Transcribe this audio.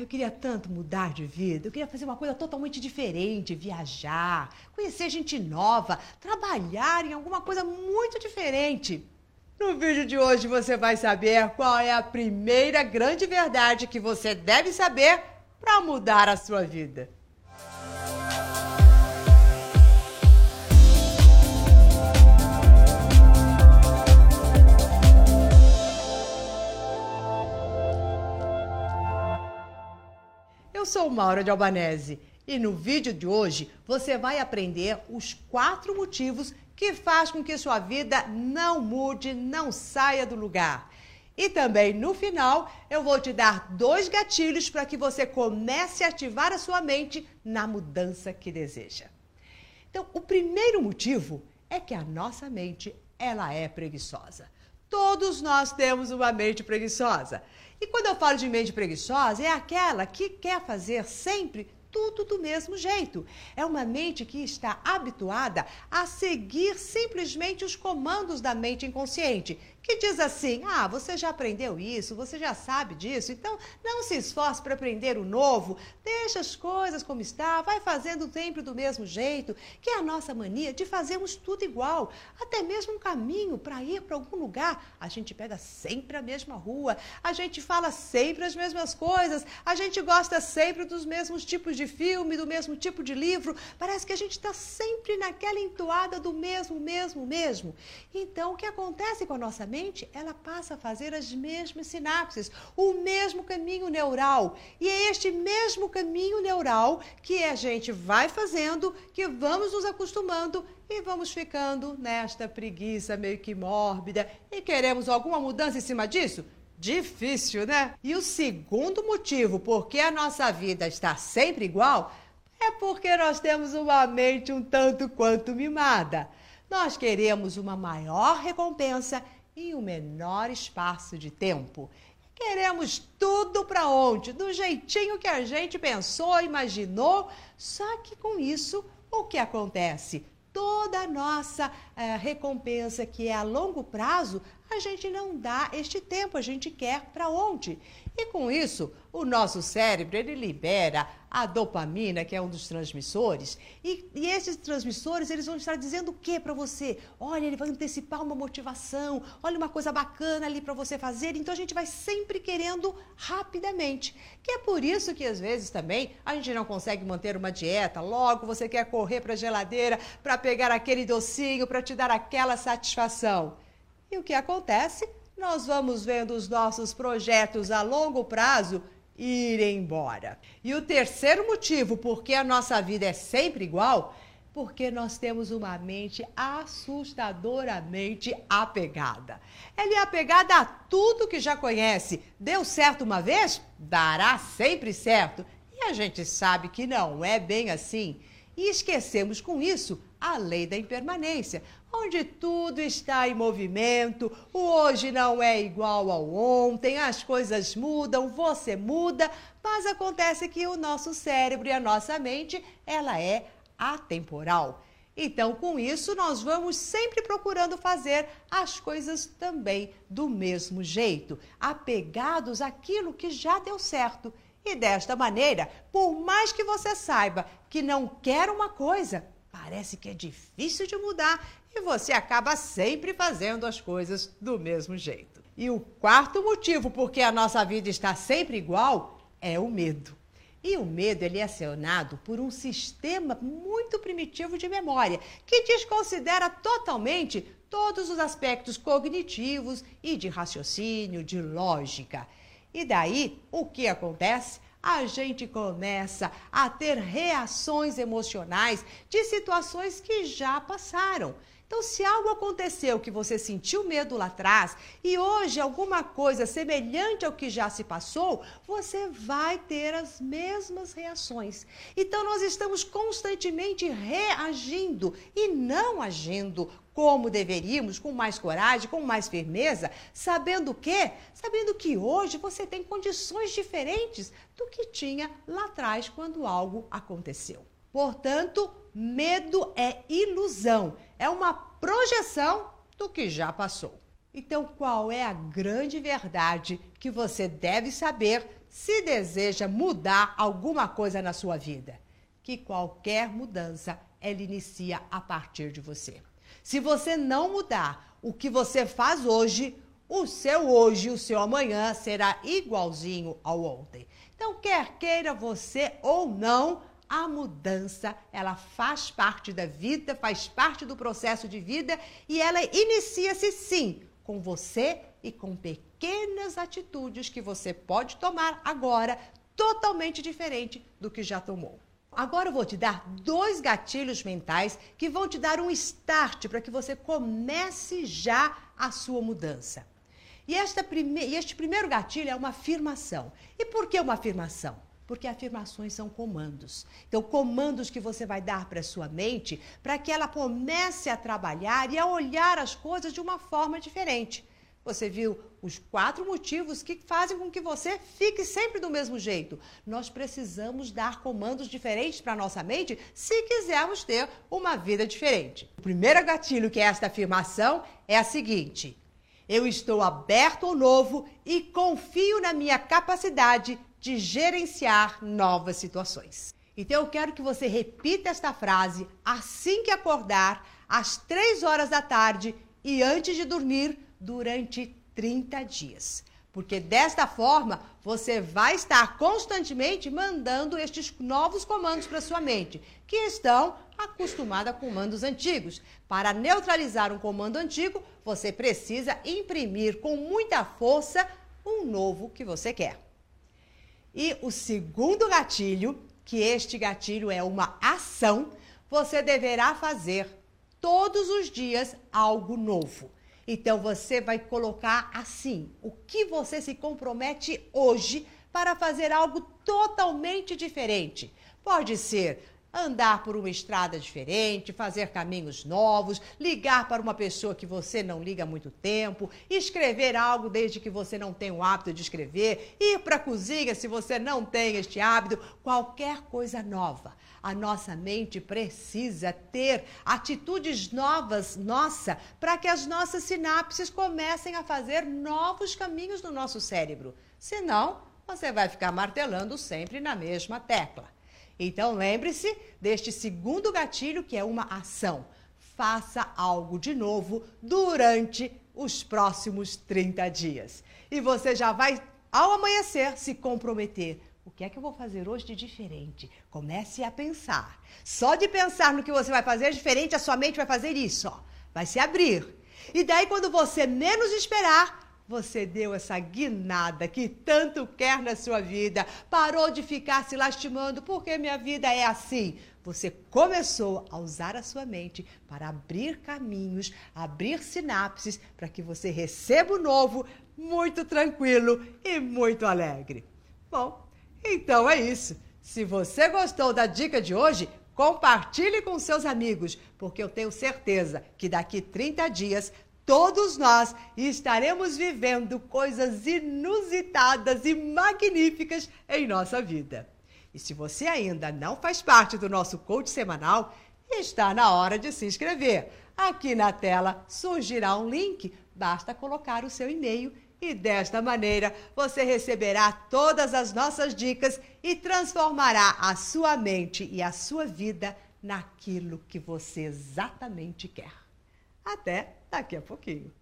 eu queria tanto mudar de vida, eu queria fazer uma coisa totalmente diferente, viajar, conhecer gente nova, trabalhar em alguma coisa muito diferente. No vídeo de hoje você vai saber qual é a primeira grande verdade que você deve saber para mudar a sua vida. Sou Maura de Albanese e no vídeo de hoje você vai aprender os quatro motivos que faz com que sua vida não mude, não saia do lugar. E também no final eu vou te dar dois gatilhos para que você comece a ativar a sua mente na mudança que deseja. Então, o primeiro motivo é que a nossa mente ela é preguiçosa. Todos nós temos uma mente preguiçosa. E quando eu falo de mente preguiçosa, é aquela que quer fazer sempre tudo do mesmo jeito. É uma mente que está habituada a seguir simplesmente os comandos da mente inconsciente, que diz assim: ah, você já aprendeu isso, você já sabe disso, então não se esforce para aprender o novo, deixa as coisas como está, vai fazendo sempre do mesmo jeito, que é a nossa mania de fazermos tudo igual, até mesmo um caminho para ir para algum lugar, a gente pega sempre a mesma rua, a gente fala sempre as mesmas coisas, a gente gosta sempre dos mesmos tipos de filme, do mesmo tipo de livro, parece que a gente está sempre naquela entoada do mesmo, mesmo, mesmo. Então, o que acontece com a nossa mente? ela passa a fazer as mesmas sinapses, o mesmo caminho neural. E é este mesmo caminho neural que a gente vai fazendo, que vamos nos acostumando e vamos ficando nesta preguiça meio que mórbida. E queremos alguma mudança em cima disso? Difícil, né? E o segundo motivo por que a nossa vida está sempre igual é porque nós temos uma mente um tanto quanto mimada. Nós queremos uma maior recompensa em um menor espaço de tempo. Queremos tudo para ontem, do jeitinho que a gente pensou, imaginou. Só que com isso, o que acontece? Toda a nossa recompensa que é a longo prazo, a gente não dá este tempo, a gente quer para ontem. E com isso, o nosso cérebro ele libera a dopamina, que é um dos transmissores, e, e esses transmissores eles vão estar dizendo o que para você? Olha, ele vai antecipar uma motivação, olha uma coisa bacana ali para você fazer. Então a gente vai sempre querendo rapidamente. Que é por isso que às vezes também a gente não consegue manter uma dieta. Logo você quer correr para a geladeira para pegar aquele docinho para te dar aquela satisfação. E o que acontece? nós vamos vendo os nossos projetos a longo prazo ir embora. E o terceiro motivo por que a nossa vida é sempre igual, porque nós temos uma mente assustadoramente apegada. Ela é apegada a tudo que já conhece. Deu certo uma vez? Dará sempre certo. E a gente sabe que não é bem assim. E esquecemos com isso a lei da impermanência, onde tudo está em movimento, o hoje não é igual ao ontem, as coisas mudam, você muda, mas acontece que o nosso cérebro e a nossa mente, ela é atemporal. Então, com isso, nós vamos sempre procurando fazer as coisas também do mesmo jeito, apegados àquilo que já deu certo. E desta maneira, por mais que você saiba que não quer uma coisa, parece que é difícil de mudar e você acaba sempre fazendo as coisas do mesmo jeito. E o quarto motivo por que a nossa vida está sempre igual é o medo. E o medo ele é acionado por um sistema muito primitivo de memória, que desconsidera totalmente todos os aspectos cognitivos e de raciocínio, de lógica. E daí, o que acontece? a gente começa a ter reações emocionais de situações que já passaram. Então, se algo aconteceu que você sentiu medo lá atrás e hoje alguma coisa semelhante ao que já se passou, você vai ter as mesmas reações. Então, nós estamos constantemente reagindo e não agindo como deveríamos, com mais coragem, com mais firmeza, sabendo o quê? Sabendo que hoje você tem condições diferentes do que tinha lá atrás quando algo aconteceu. Portanto, medo é ilusão, é uma projeção do que já passou. Então, qual é a grande verdade que você deve saber se deseja mudar alguma coisa na sua vida? Que qualquer mudança ela inicia a partir de você. Se você não mudar o que você faz hoje, o seu hoje, o seu amanhã será igualzinho ao ontem. Então, quer queira você ou não, a mudança, ela faz parte da vida, faz parte do processo de vida e ela inicia-se sim com você e com pequenas atitudes que você pode tomar agora, totalmente diferente do que já tomou. Agora eu vou te dar dois gatilhos mentais que vão te dar um start para que você comece já a sua mudança. E, prime... e este primeiro gatilho é uma afirmação. E por que uma afirmação? Porque afirmações são comandos. Então, comandos que você vai dar para sua mente para que ela comece a trabalhar e a olhar as coisas de uma forma diferente. Você viu os quatro motivos que fazem com que você fique sempre do mesmo jeito. Nós precisamos dar comandos diferentes para nossa mente se quisermos ter uma vida diferente. O primeiro gatilho que é esta afirmação é a seguinte: eu estou aberto ao novo e confio na minha capacidade de gerenciar novas situações. Então eu quero que você repita esta frase assim que acordar, às três horas da tarde e antes de dormir, durante 30 dias. Porque desta forma você vai estar constantemente mandando estes novos comandos para sua mente, que estão acostumada a comandos antigos. Para neutralizar um comando antigo, você precisa imprimir com muita força um novo que você quer. E o segundo gatilho, que este gatilho é uma ação, você deverá fazer todos os dias algo novo. Então você vai colocar assim: o que você se compromete hoje para fazer algo totalmente diferente. Pode ser andar por uma estrada diferente, fazer caminhos novos, ligar para uma pessoa que você não liga há muito tempo, escrever algo desde que você não tem o hábito de escrever, ir para a cozinha se você não tem este hábito, qualquer coisa nova. A nossa mente precisa ter atitudes novas, nossa, para que as nossas sinapses comecem a fazer novos caminhos no nosso cérebro. Senão, você vai ficar martelando sempre na mesma tecla. Então lembre-se deste segundo gatilho que é uma ação. Faça algo de novo durante os próximos 30 dias. E você já vai, ao amanhecer, se comprometer. O que é que eu vou fazer hoje de diferente? Comece a pensar. Só de pensar no que você vai fazer diferente, a sua mente vai fazer isso, ó. Vai se abrir. E daí, quando você menos esperar, você deu essa guinada que tanto quer na sua vida, parou de ficar se lastimando porque minha vida é assim. Você começou a usar a sua mente para abrir caminhos, abrir sinapses para que você receba o novo muito tranquilo e muito alegre. Bom, então é isso. Se você gostou da dica de hoje, compartilhe com seus amigos, porque eu tenho certeza que daqui 30 dias todos nós estaremos vivendo coisas inusitadas e magníficas em nossa vida. E se você ainda não faz parte do nosso coach semanal, está na hora de se inscrever. Aqui na tela surgirá um link, basta colocar o seu e-mail e desta maneira você receberá todas as nossas dicas e transformará a sua mente e a sua vida naquilo que você exatamente quer. Até daqui a pouquinho.